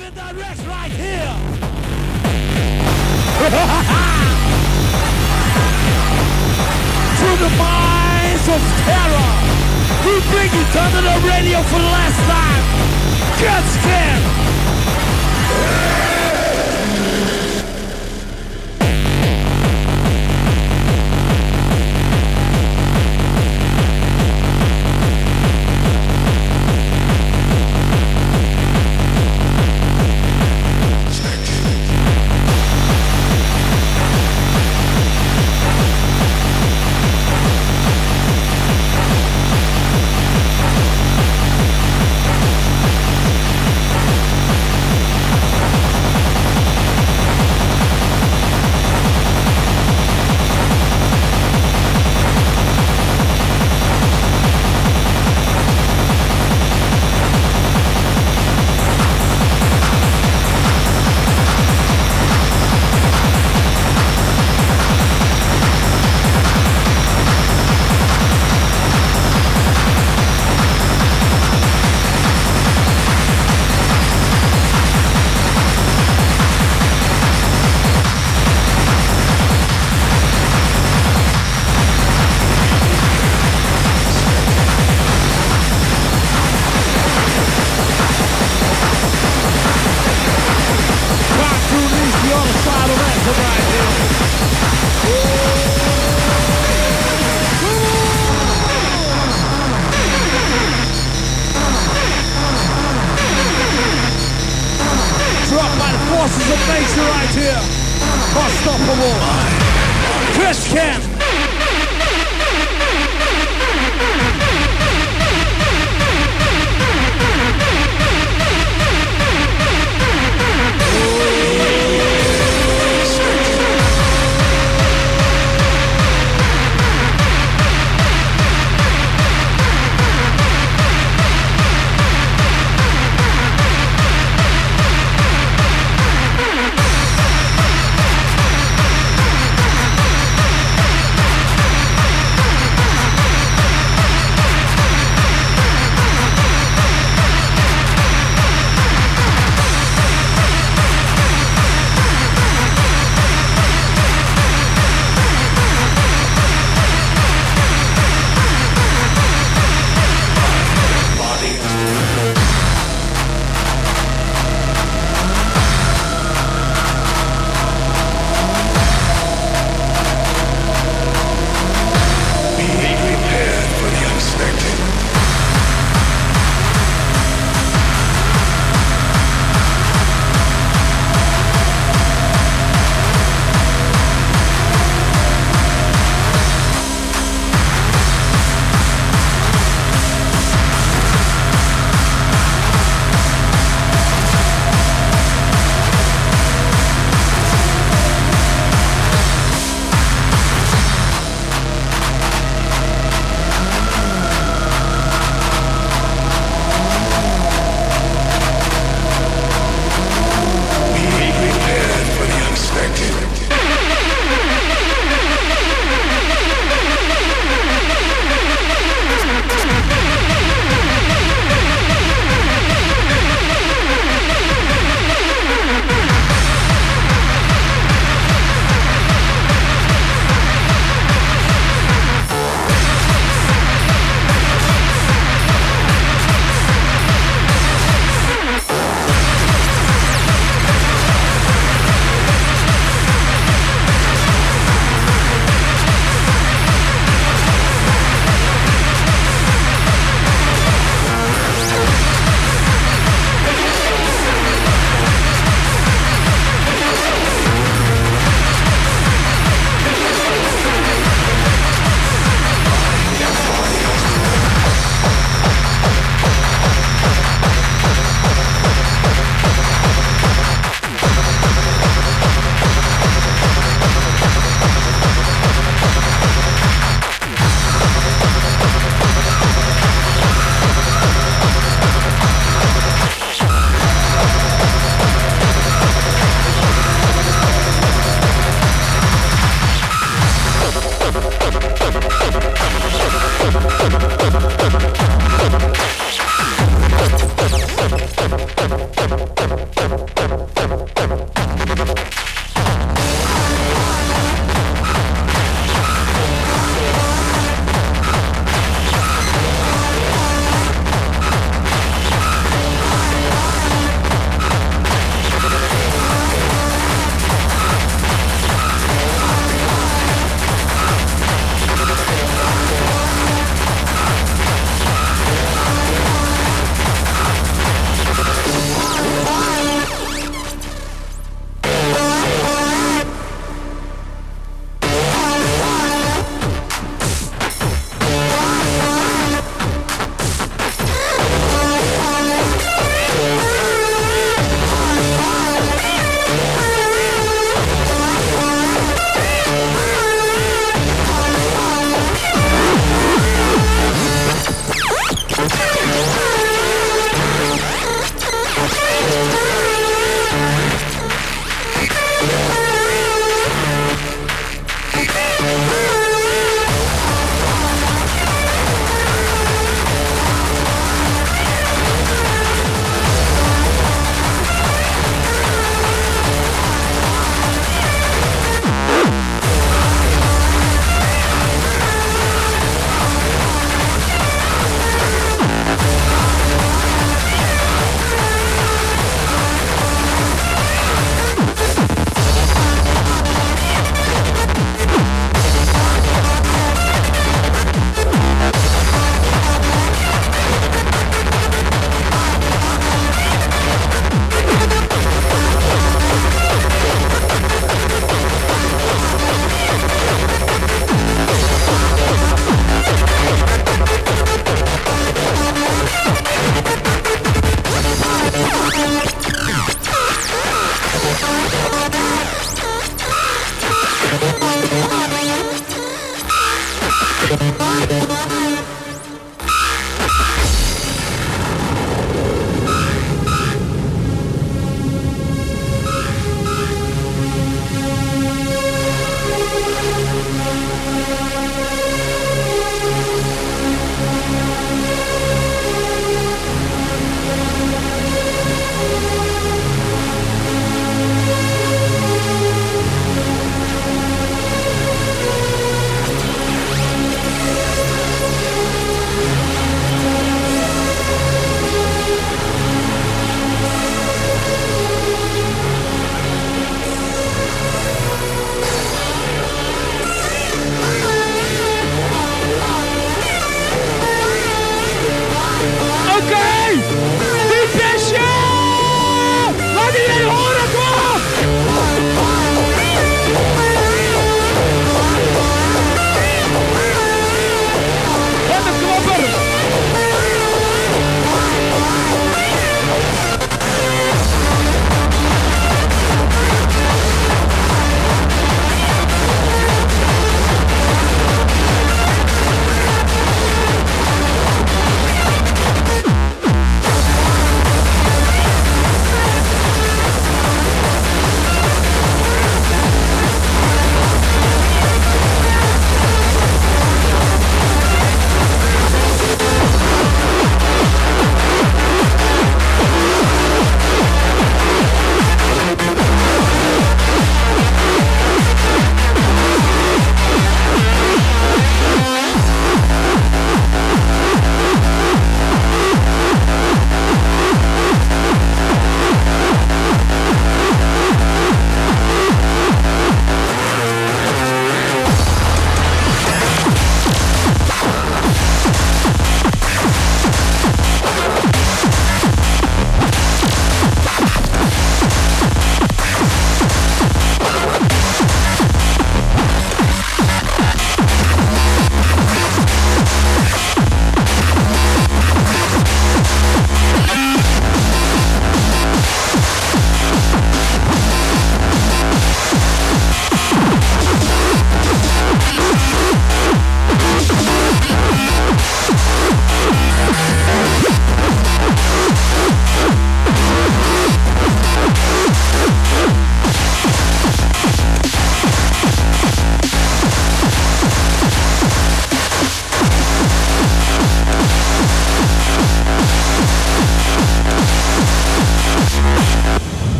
Live direct right here. to the minds of terror. We bring it under the radio for the last time. Get scared.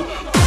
Oh!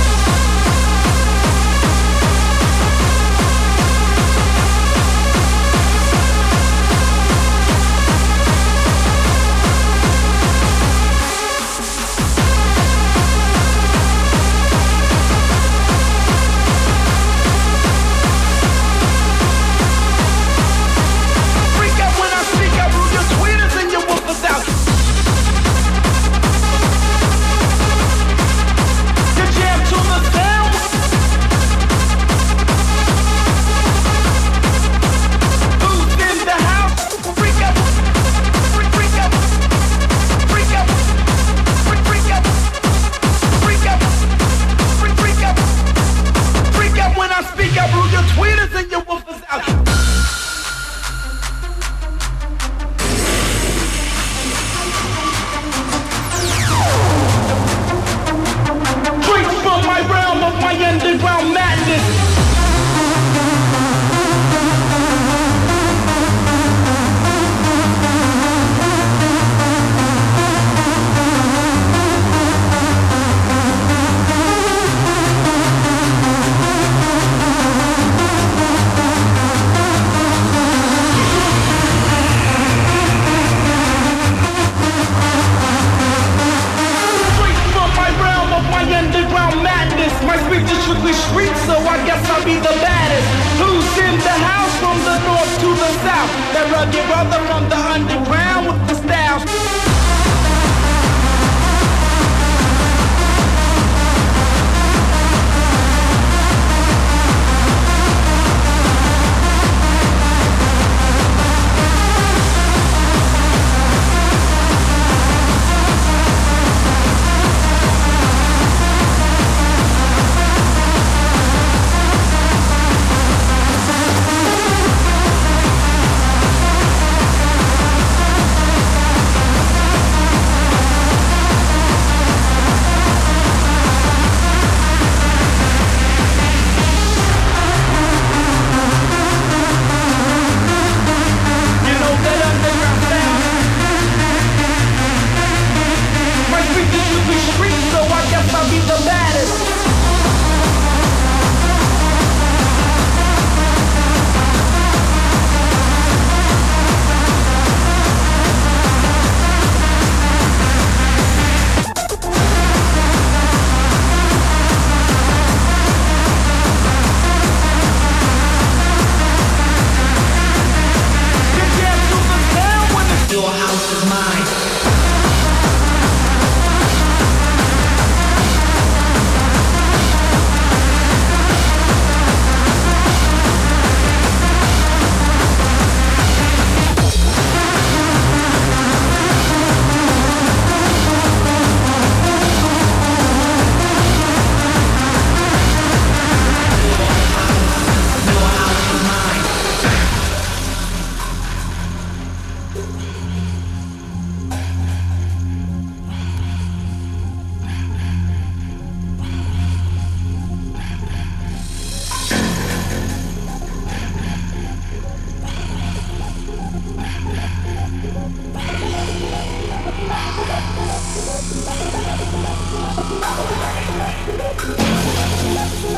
Your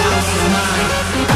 house is mine.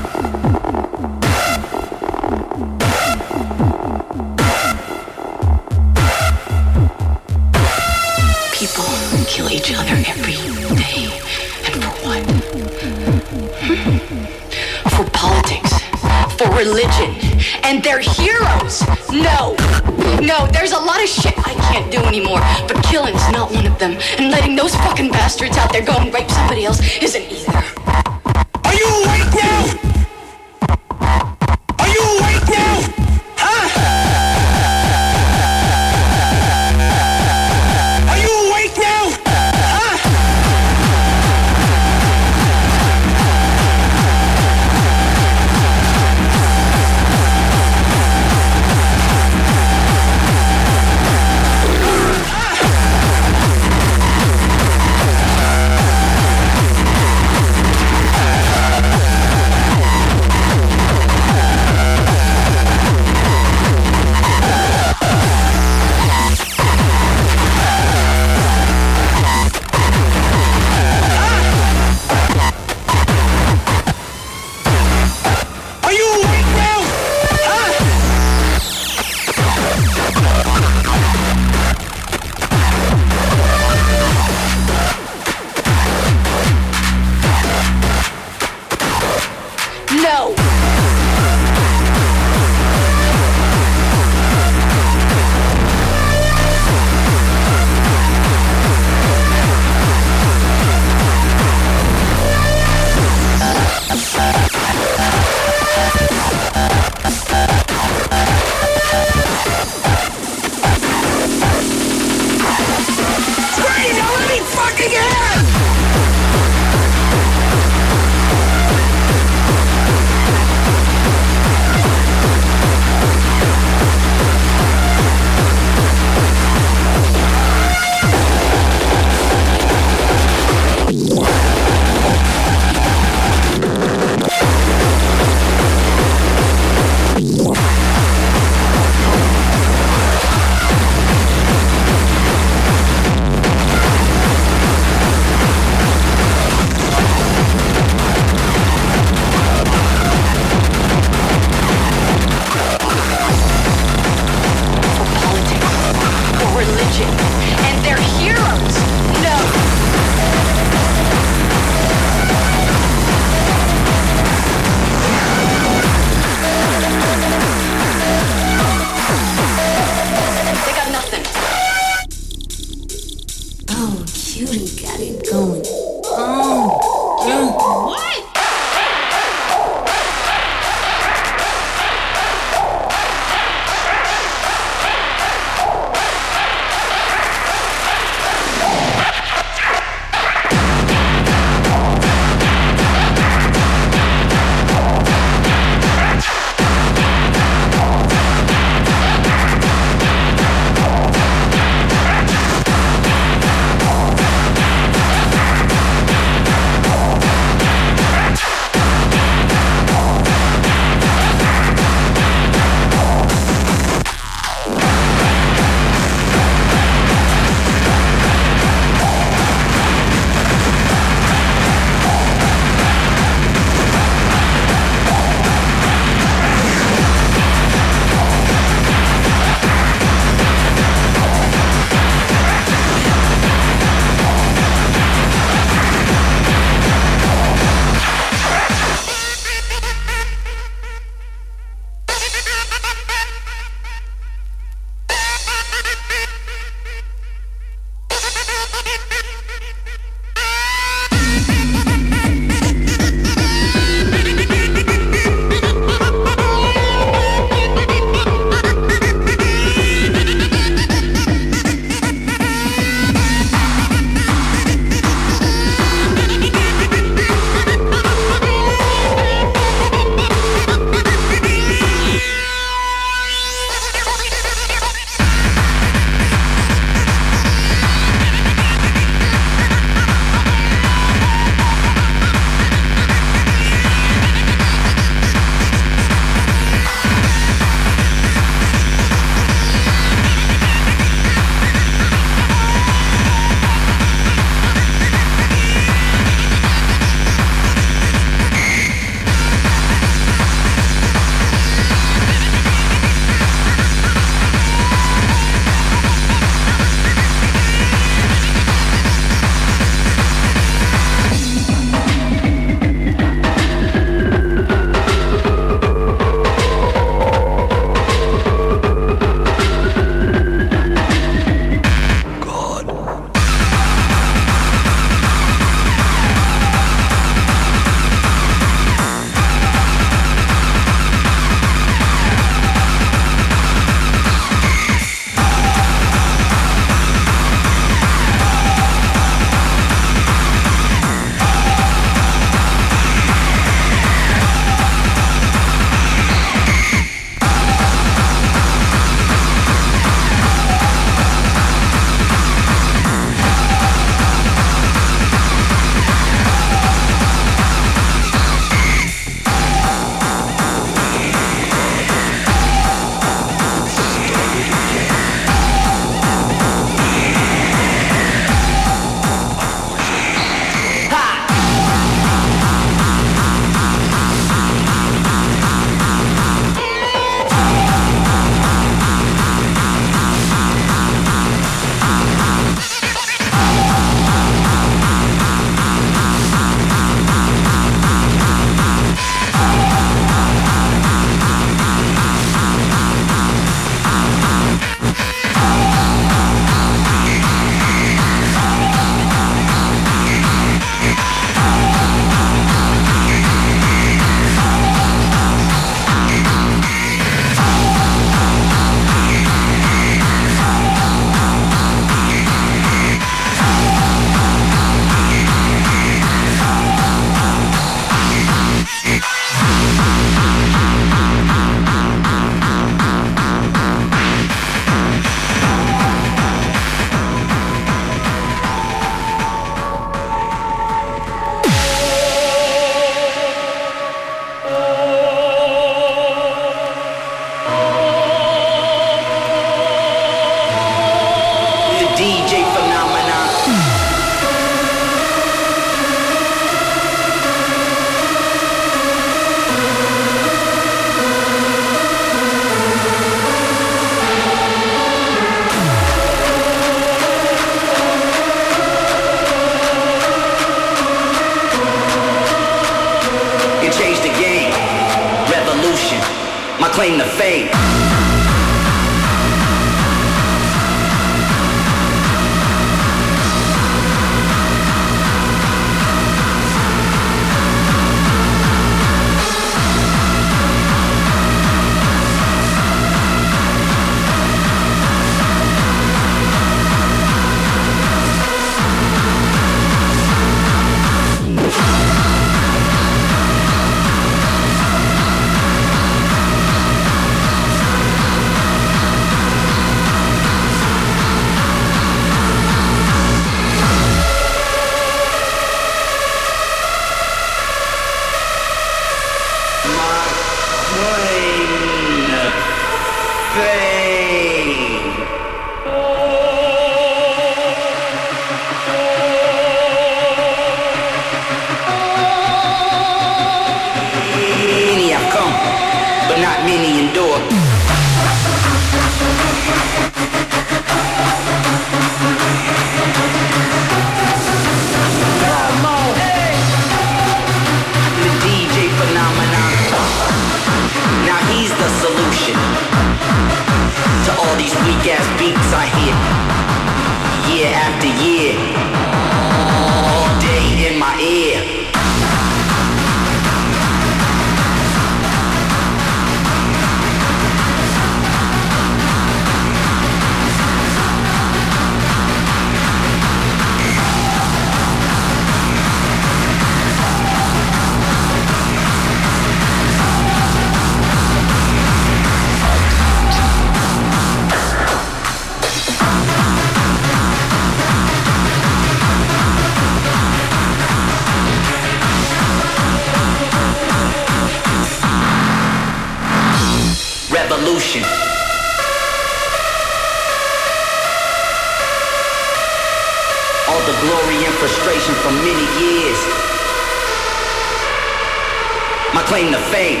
faith.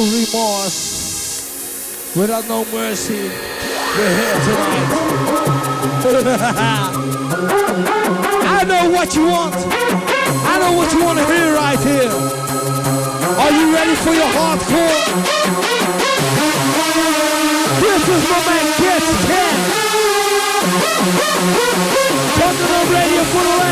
remorse, without no mercy, we're here tonight. I know what you want. I know what you want to hear right here. Are you ready for your hardcore? This is my man Catscan. Talking on radio for the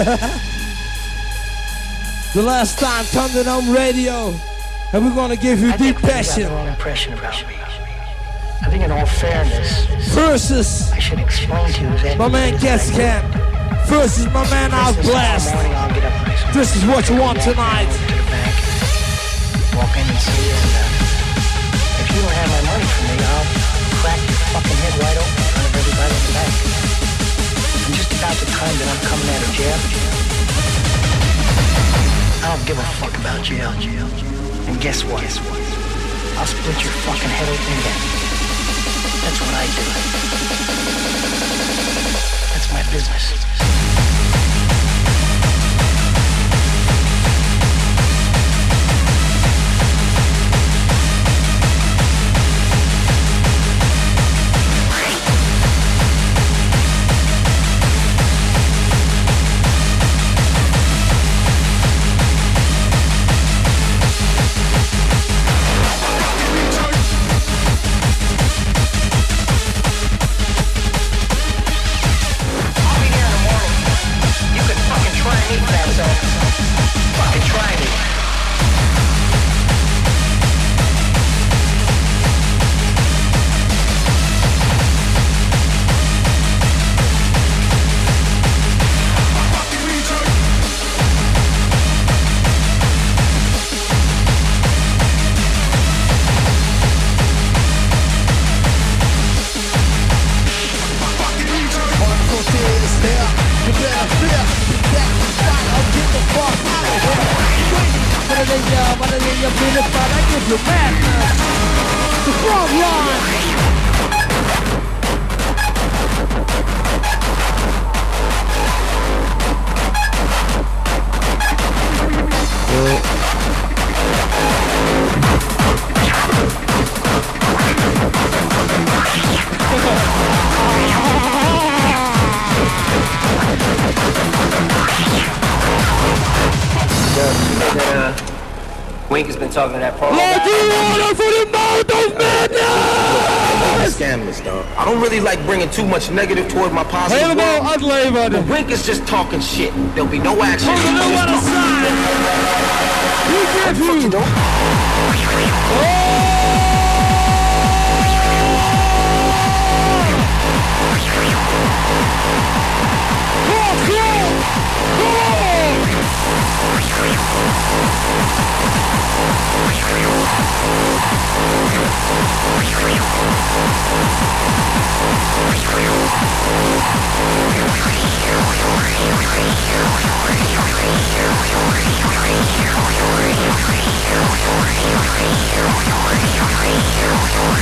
the last time Thunderdome Radio, and we're gonna give you I deep think you got passion the wrong impression about me. I think in all fairness, versus I should explain to you that my man Catscan versus my man Outblast. morning I'll get up This is what you want tonight. to the bank, walk in and see you, and uh, if you don't have my money for me, I'll crack your fucking head wide open in front of everybody in the. Just about the time that I'm coming out of jail, I don't give a fuck about jail. And guess what? I'll split your fucking head open again. That's what I do. That's my business. Too much negative toward my positive. Helemaal world. uitleveren. Wink is just talking shit. There'll be no action. On the He's new just other talking. side. You. Oh! Come on, come on! Oh,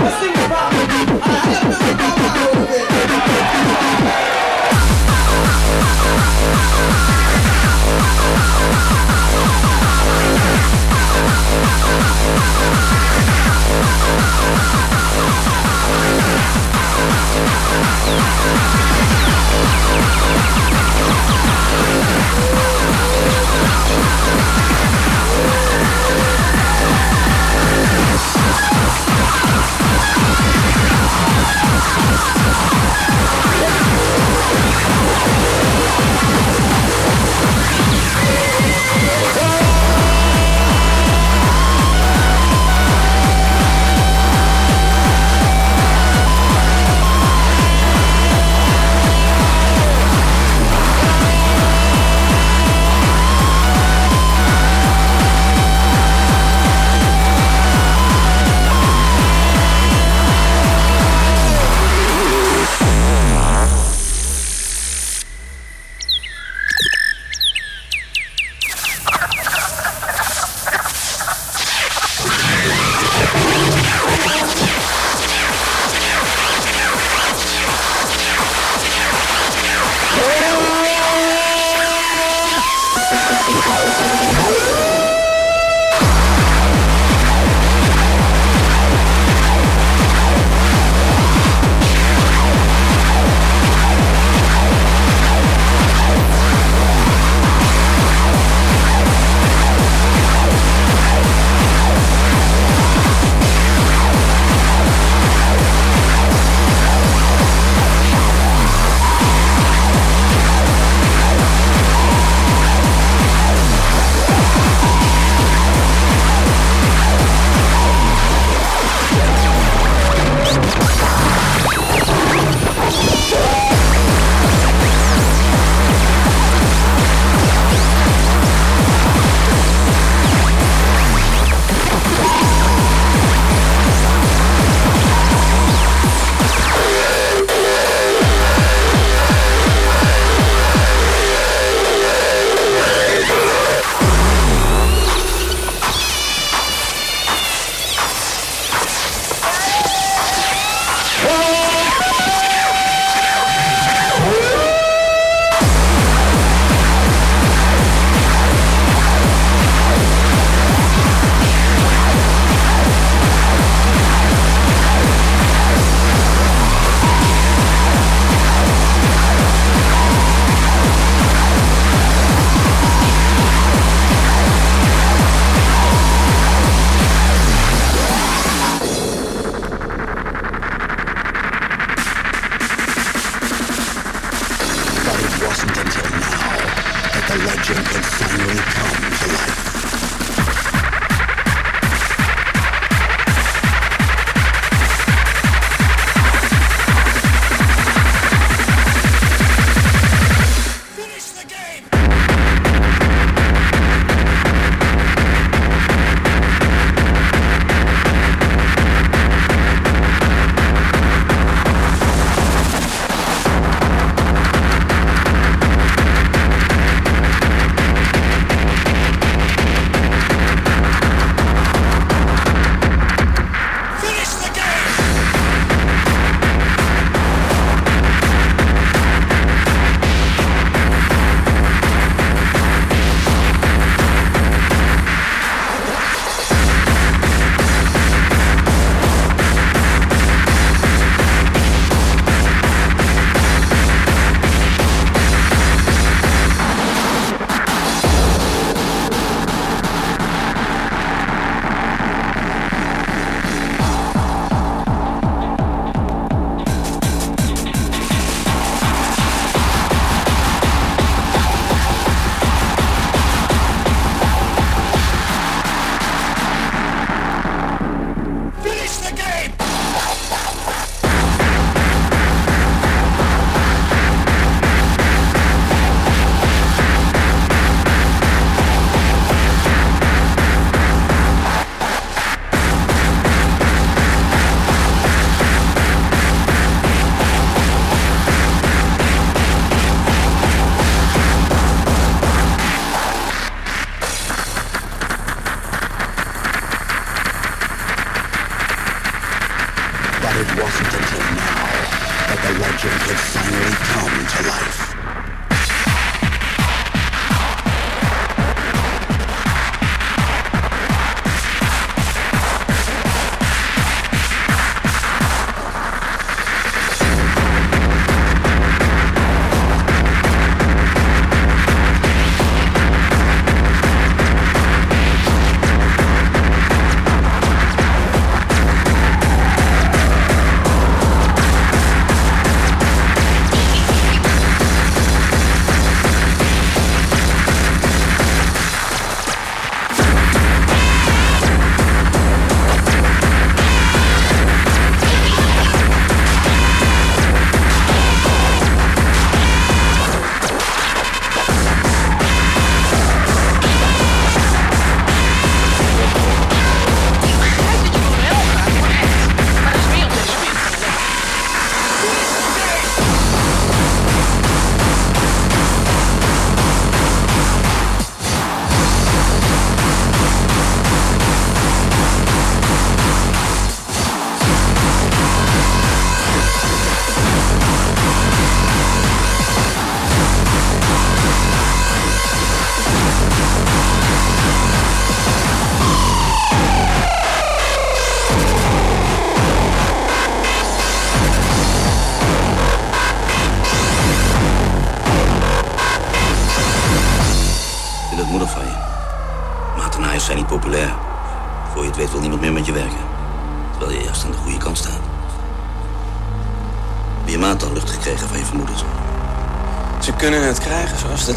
Let's think about it. I have to think about it.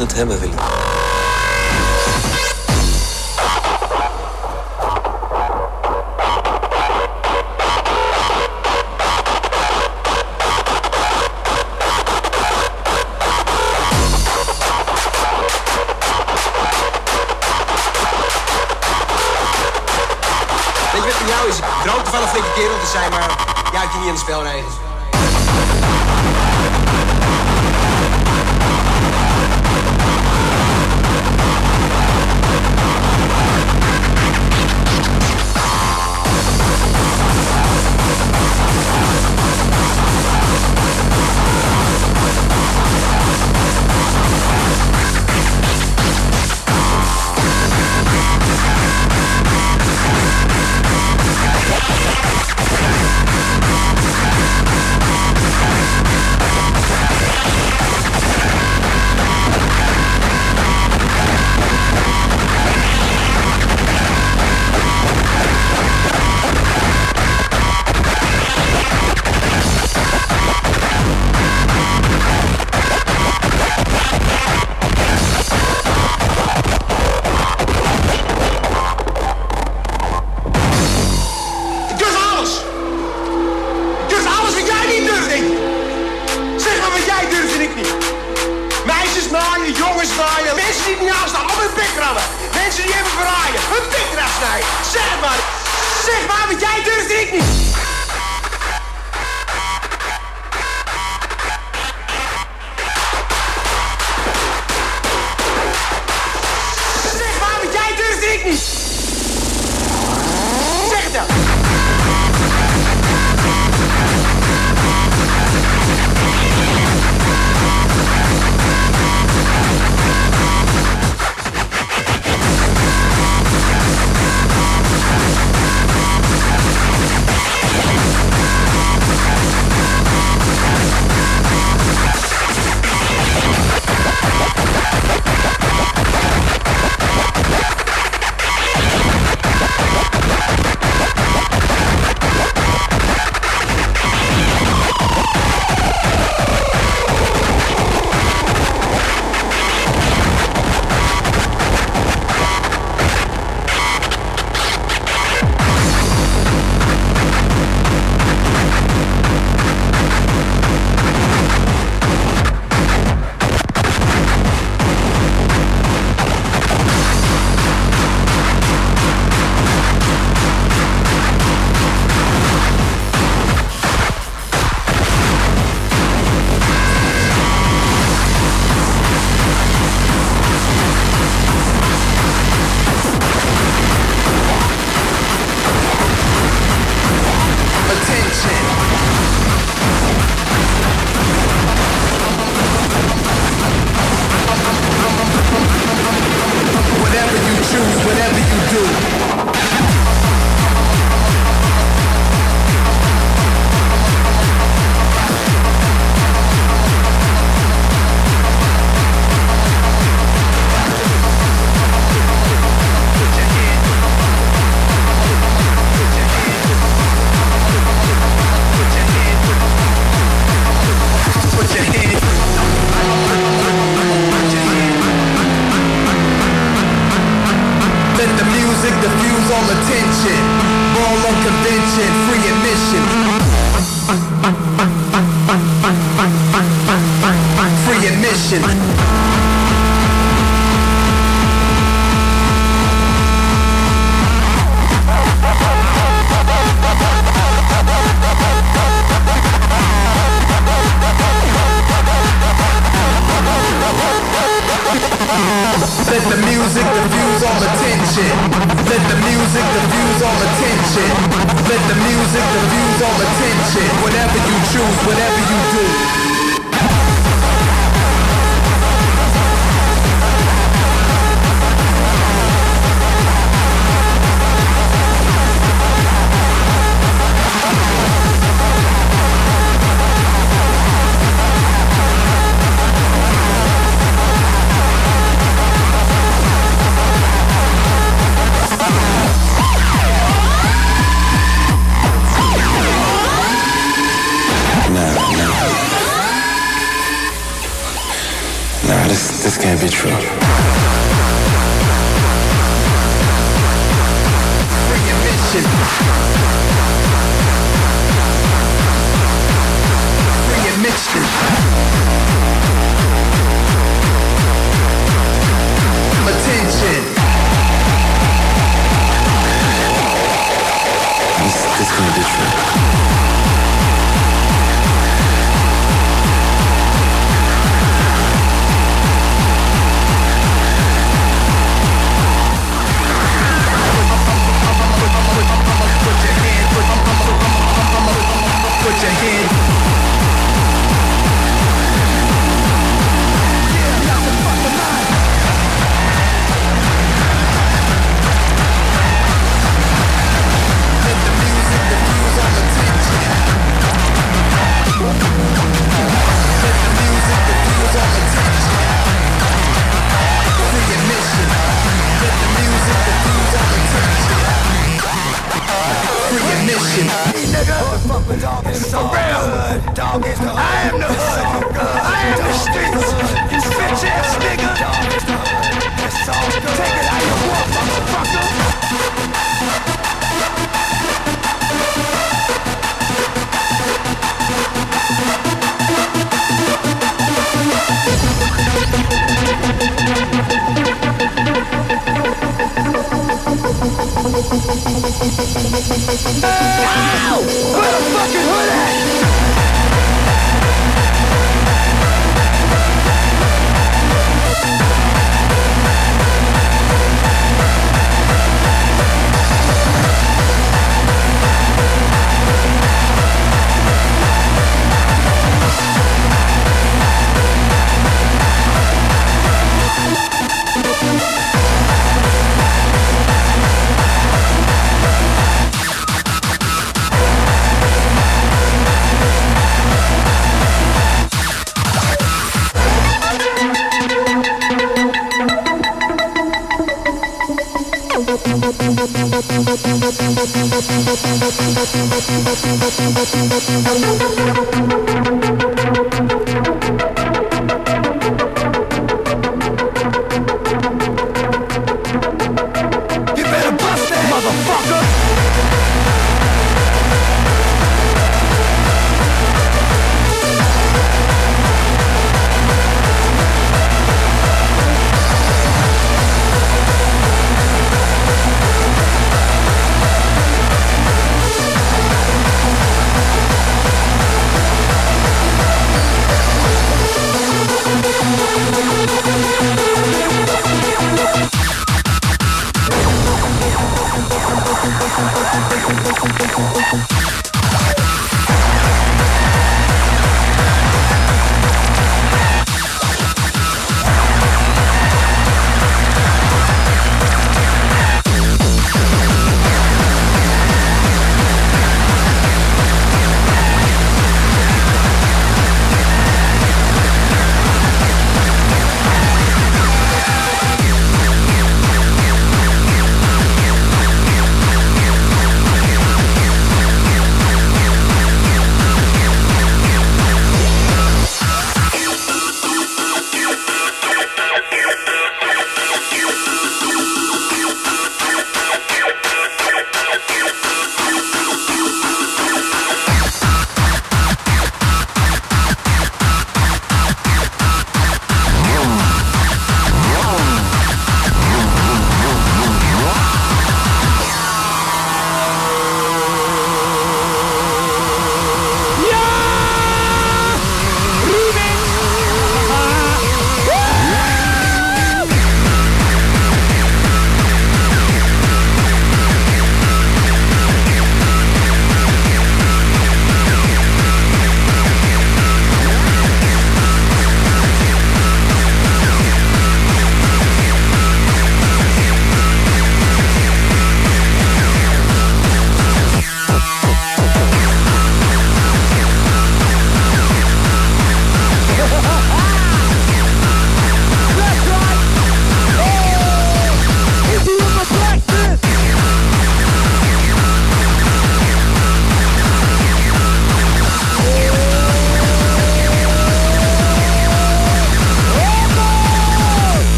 Het hebben willen.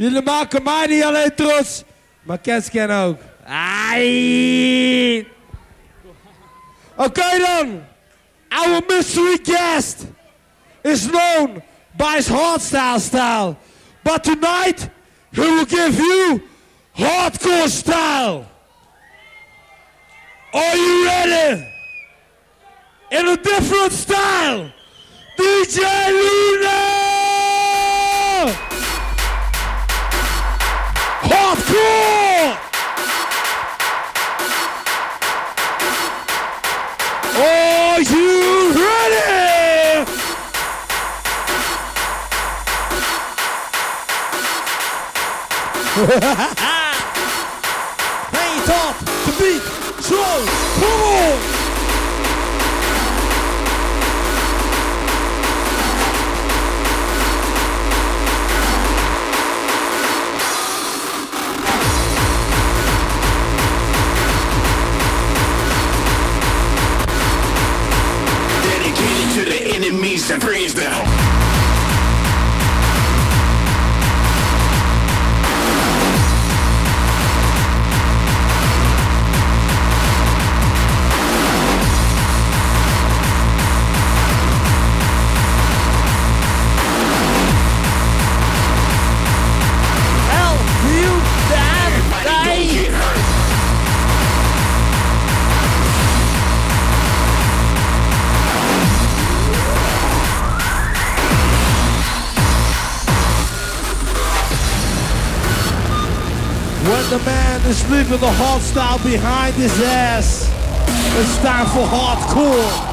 Jullie maken mij niet alleen trots, maar Catscan ook. Ai. Oké dan. Our mystery guest is known by his hardstyle style. But tonight, he will give you hardcore style. Are you ready? In a different style, DJ Luna! Hardcore! Are you ready? Hang it up, the beat, slow, come on! To the enemies that brings them. Man is leaving the hard style behind his ass, it's time for hardcore.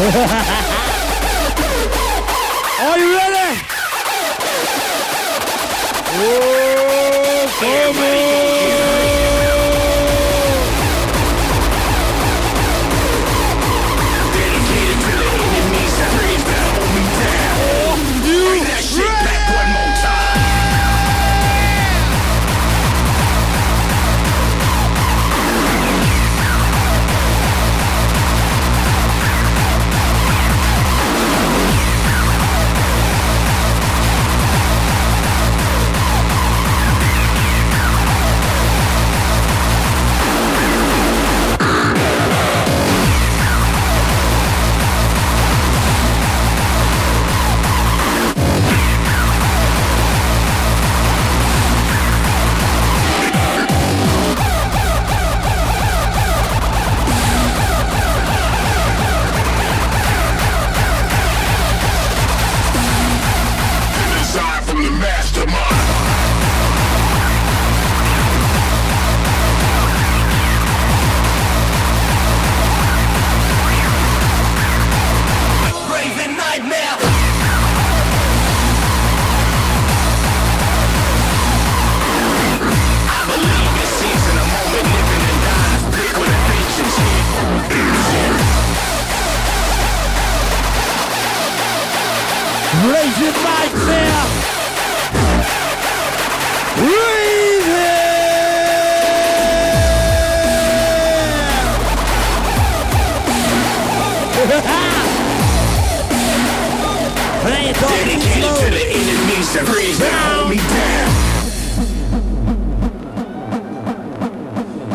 Are you ready? Oh, come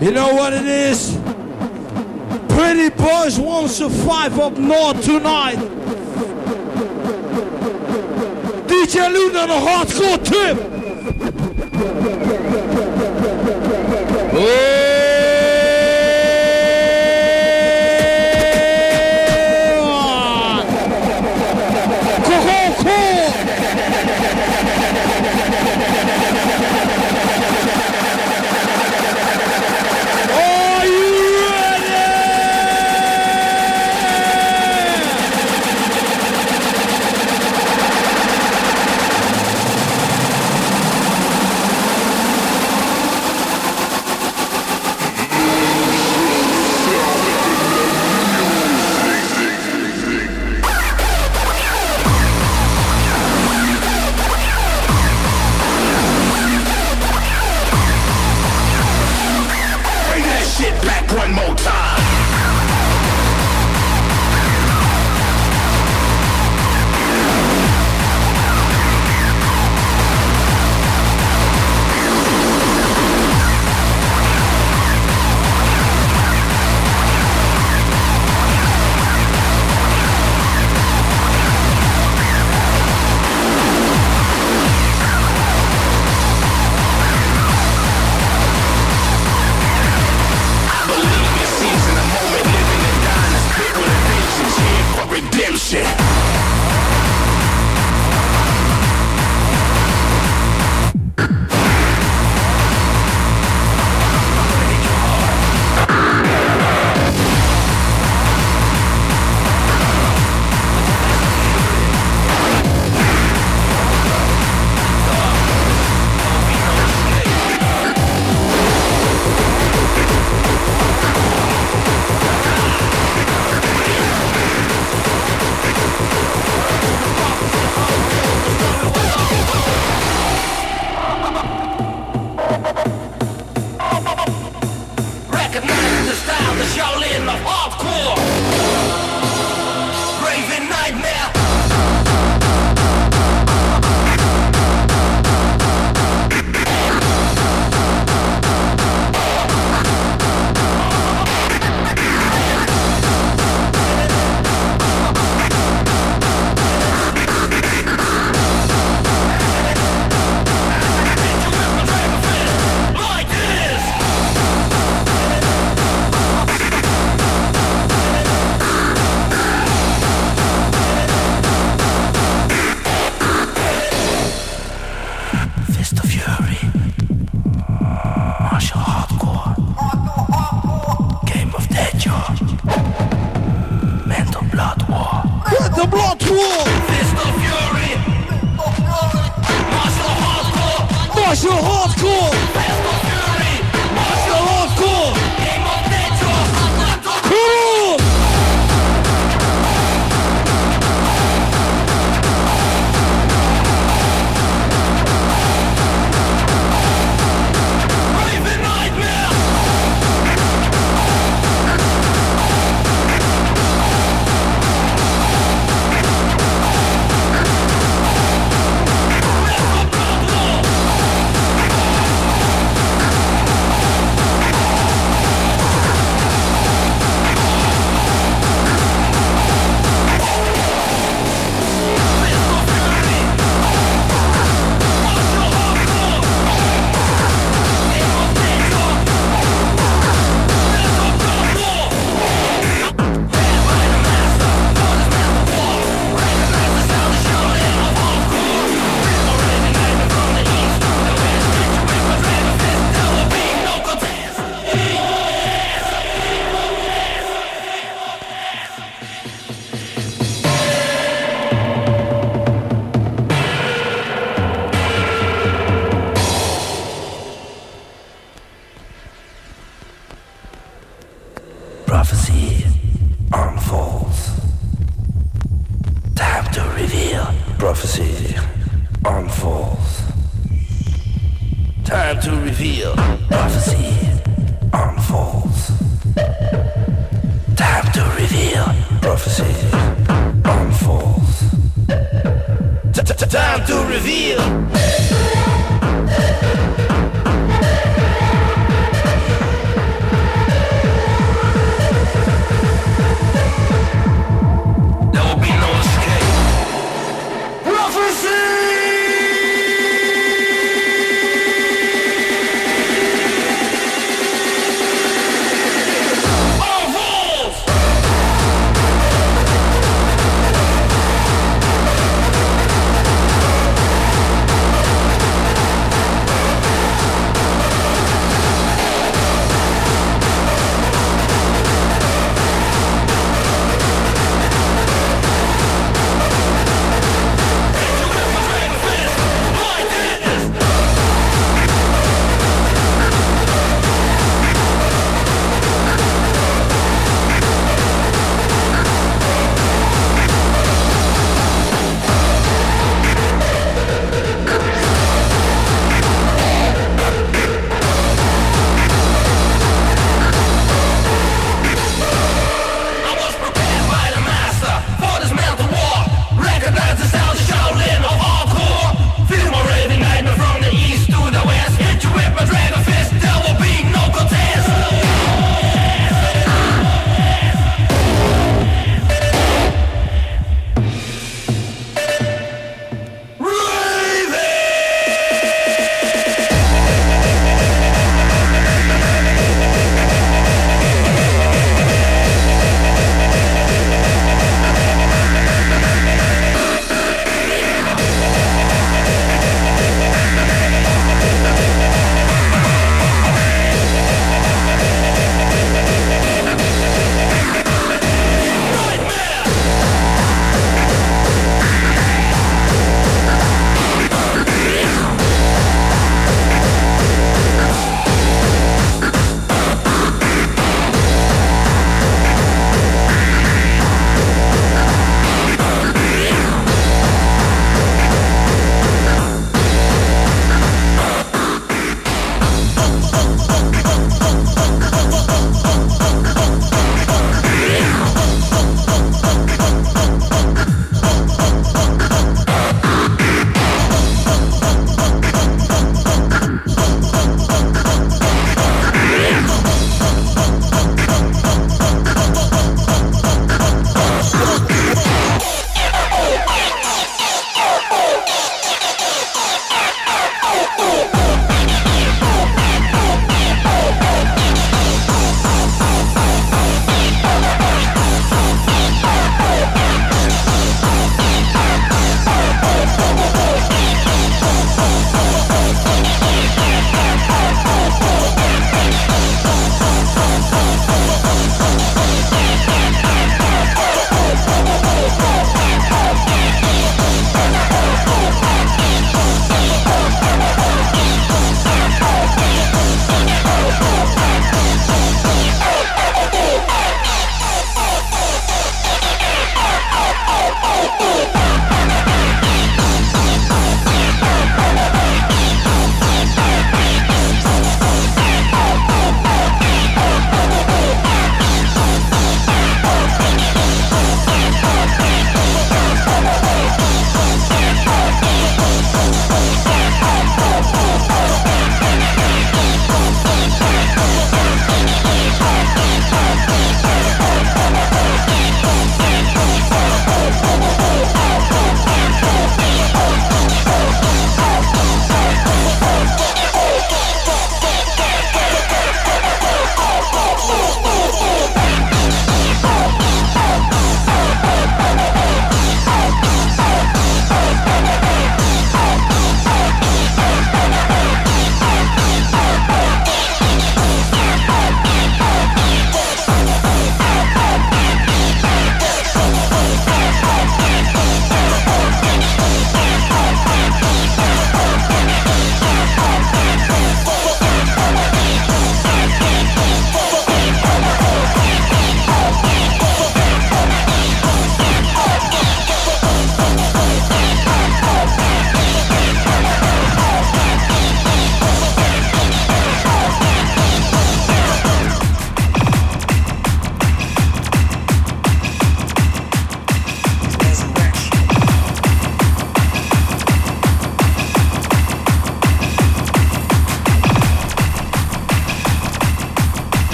You know what it is? Pretty boys won't survive up north tonight. DJ Luna on a hardcore tip. Oh.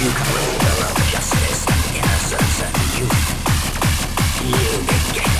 You can bring the love, justice, and innocence and youth. You get.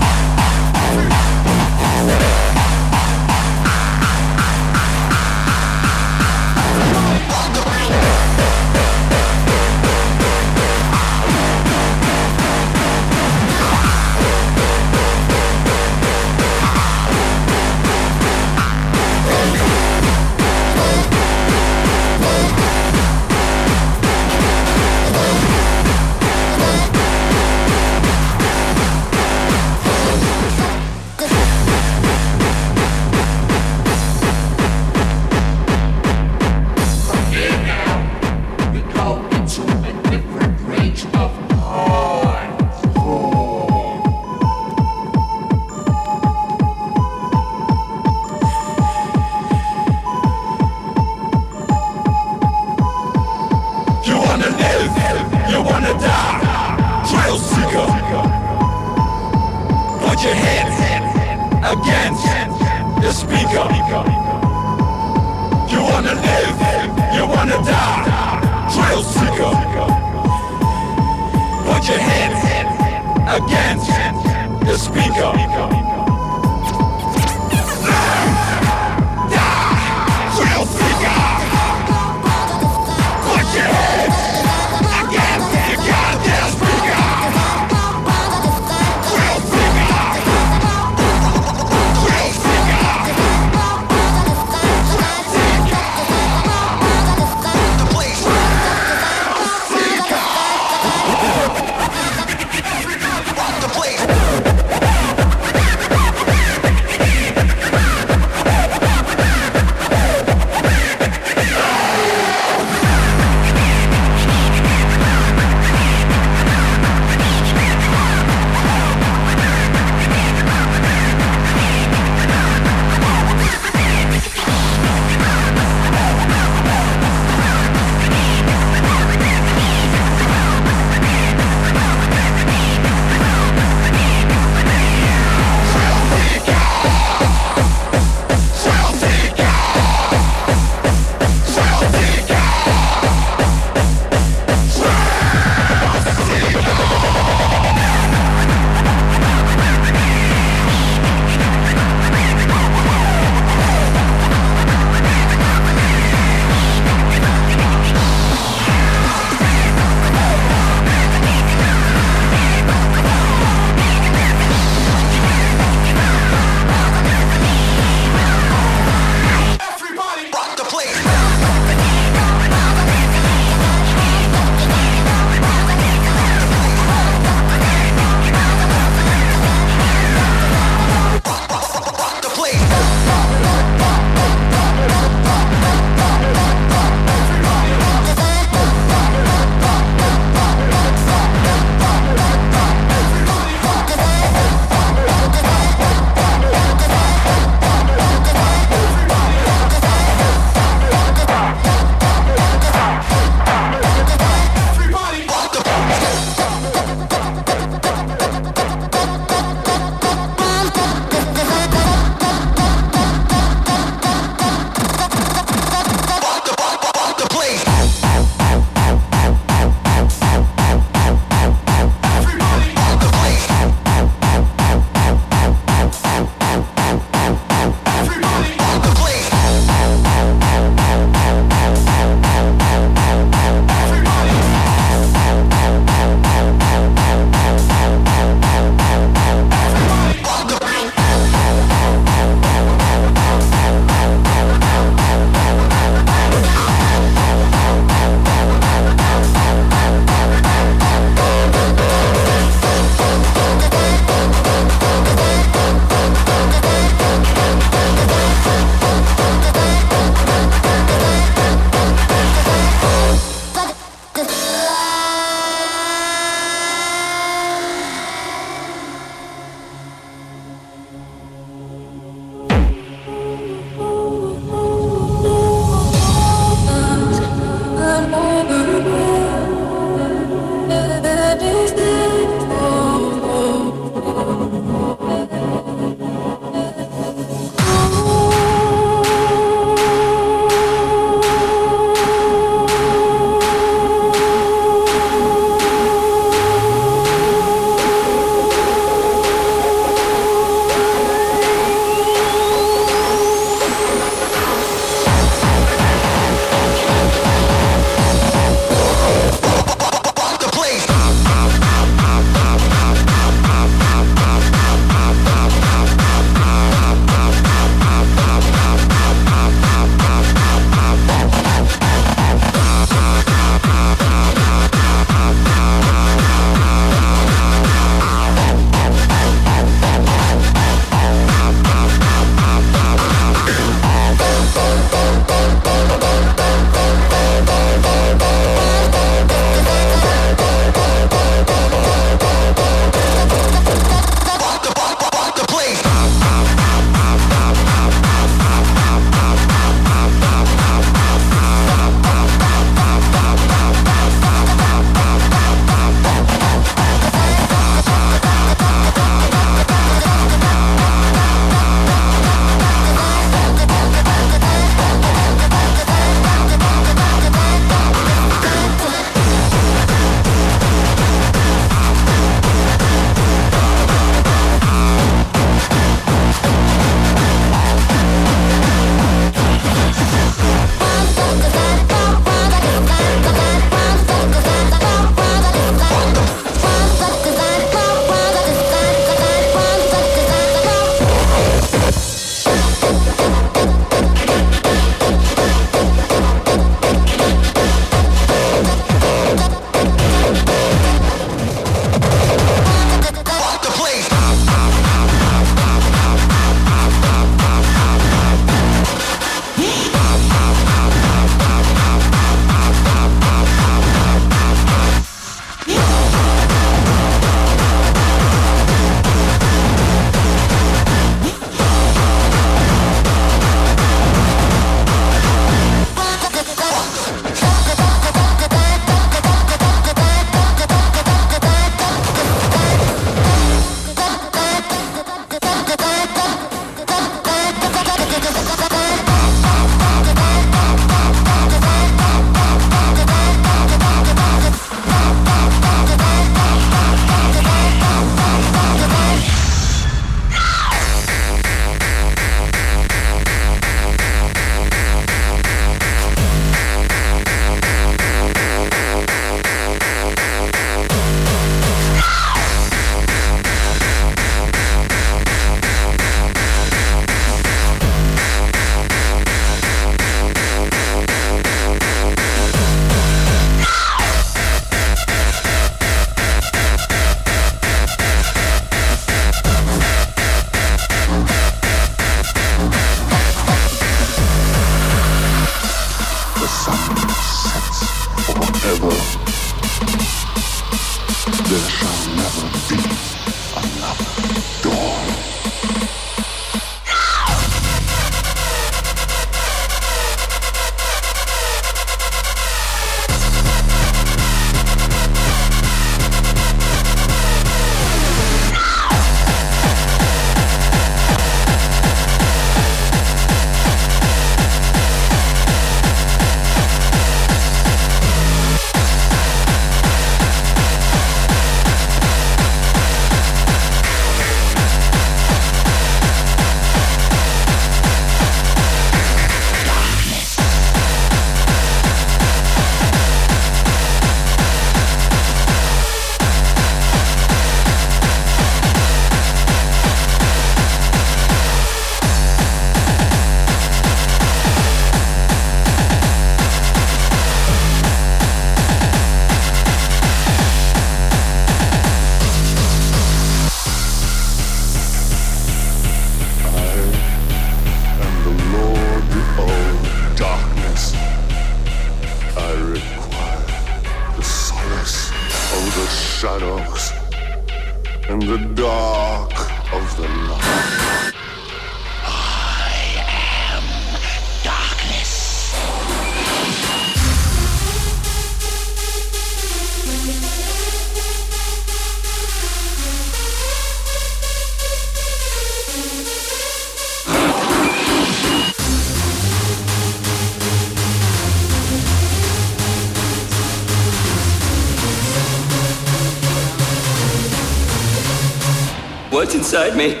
Inside me.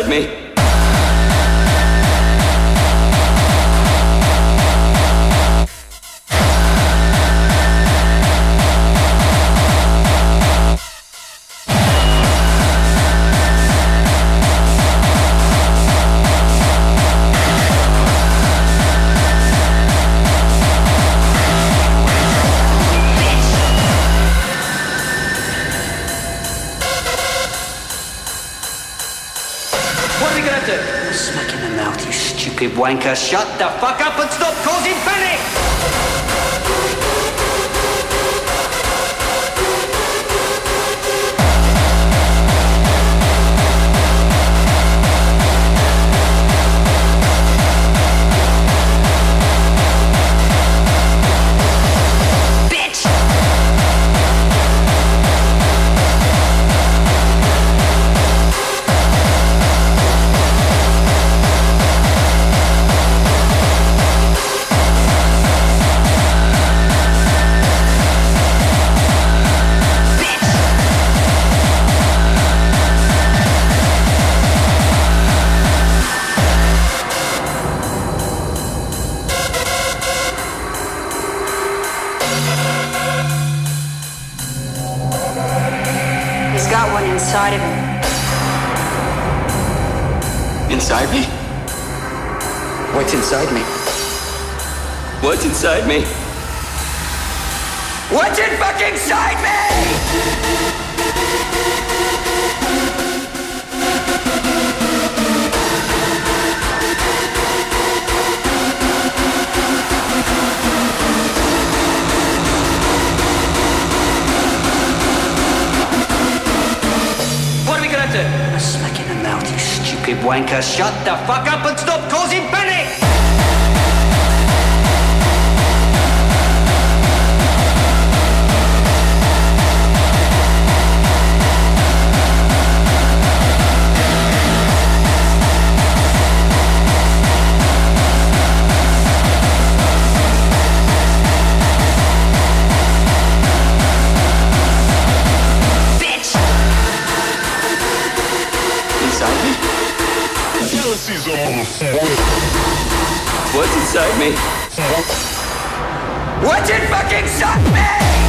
beside me. stupid wanker. Shut the fuck up and stop causing panic! What's inside me? What's inside me? What's in fucking inside me? What are we gonna do? Stupid wanker. Shut the fuck up and stop causing panic! A motherfucker. What's inside me? What's in fucking inside me?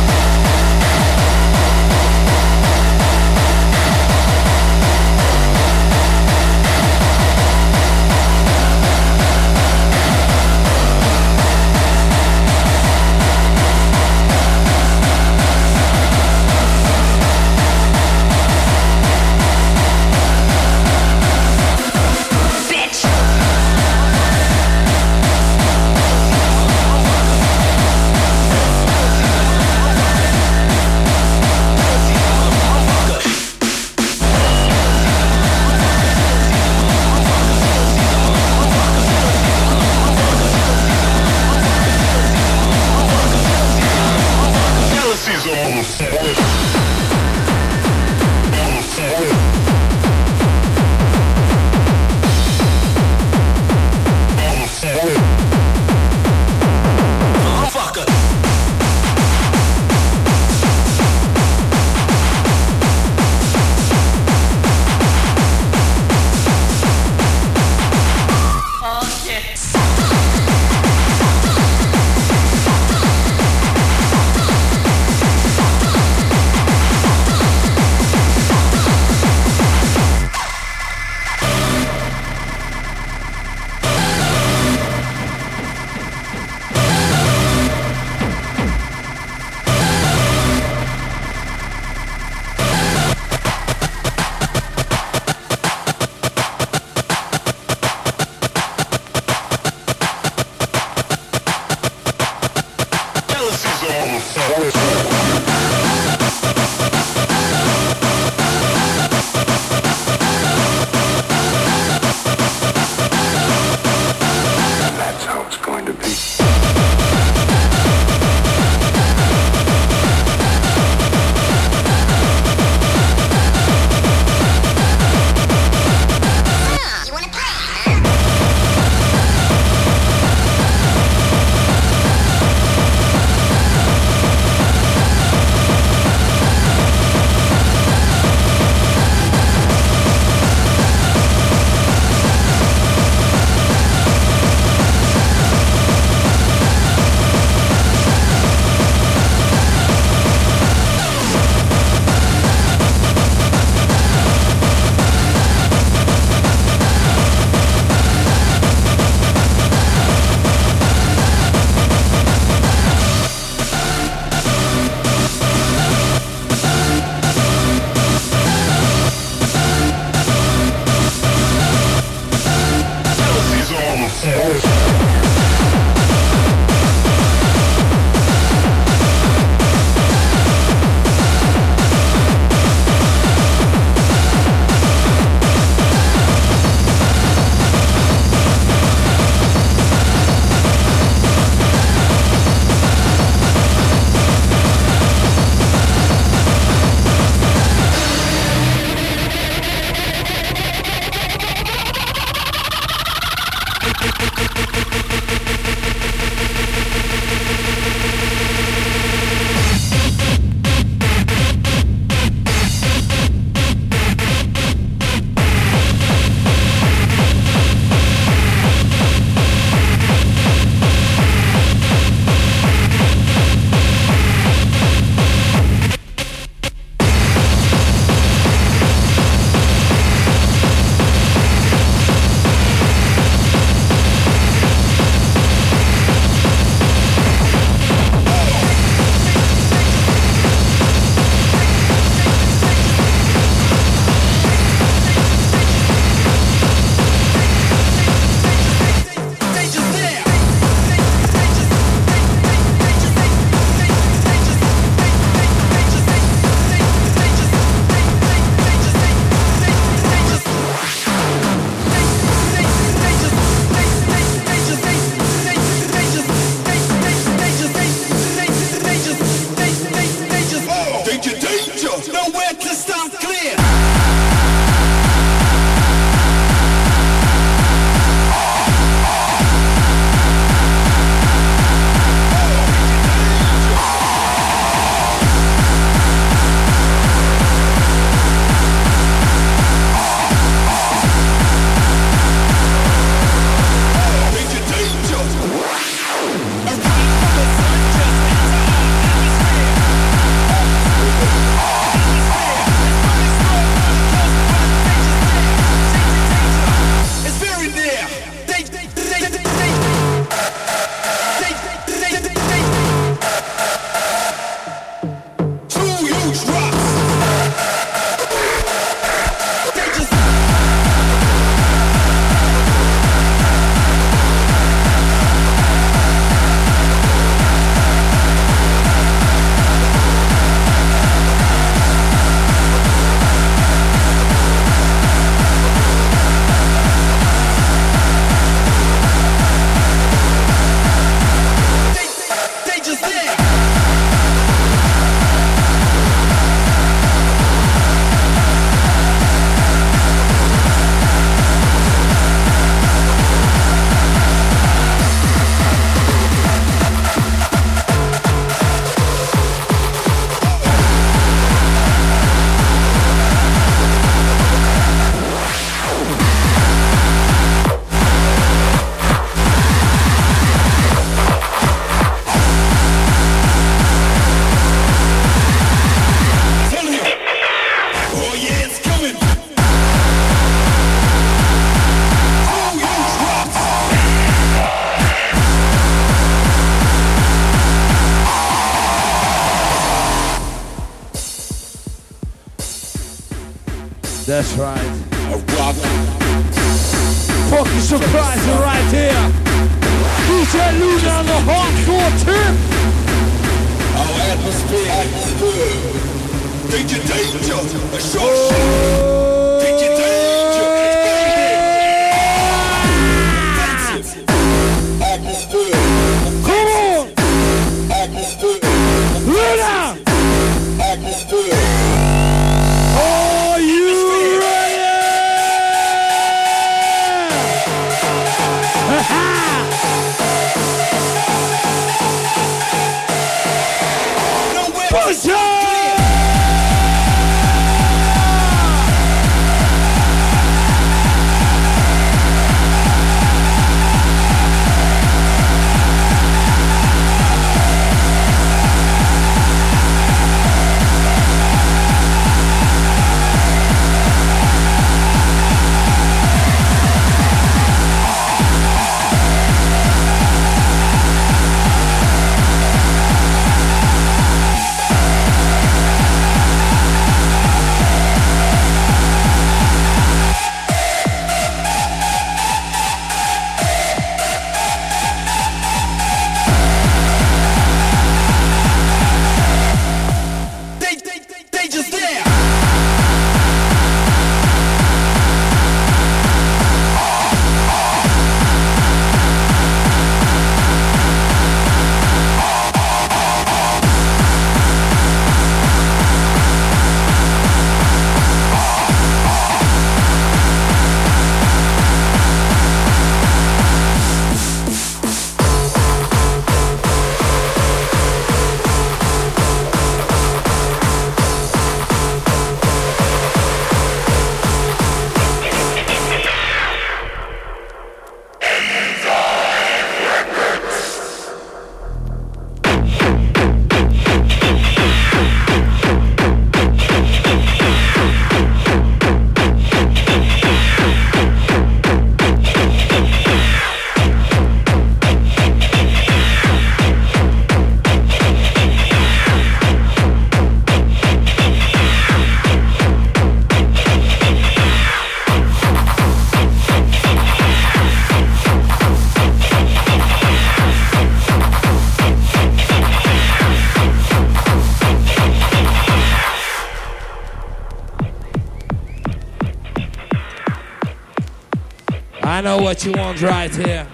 I know what you want right here.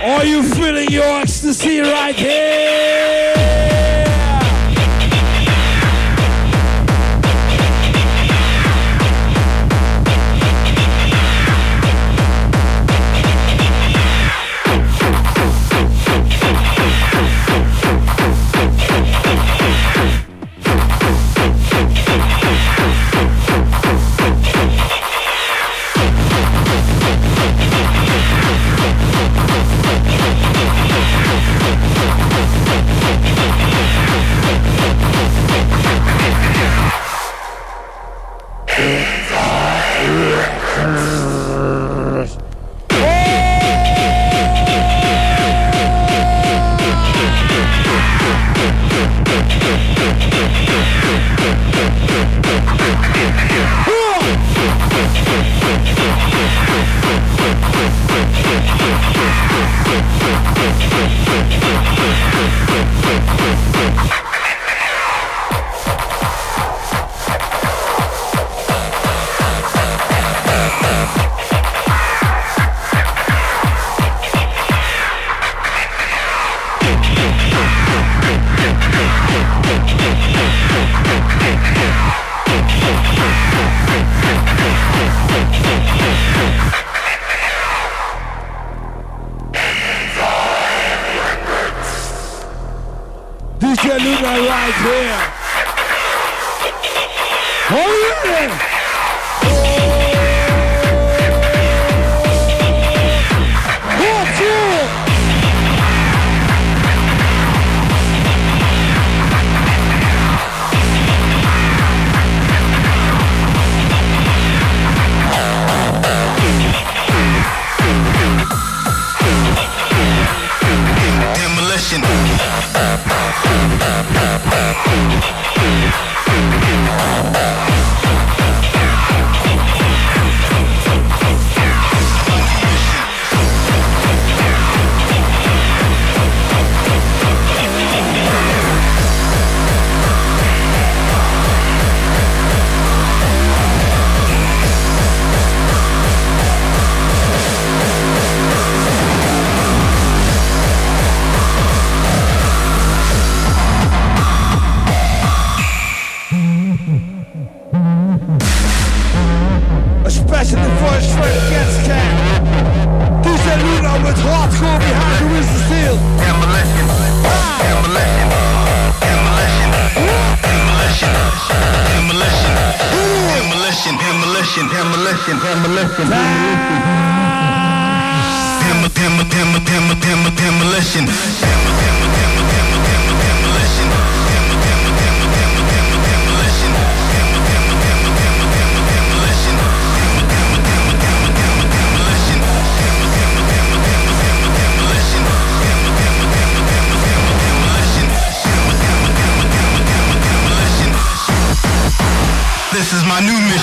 Are you feeling your ecstasy right here?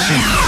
Nation.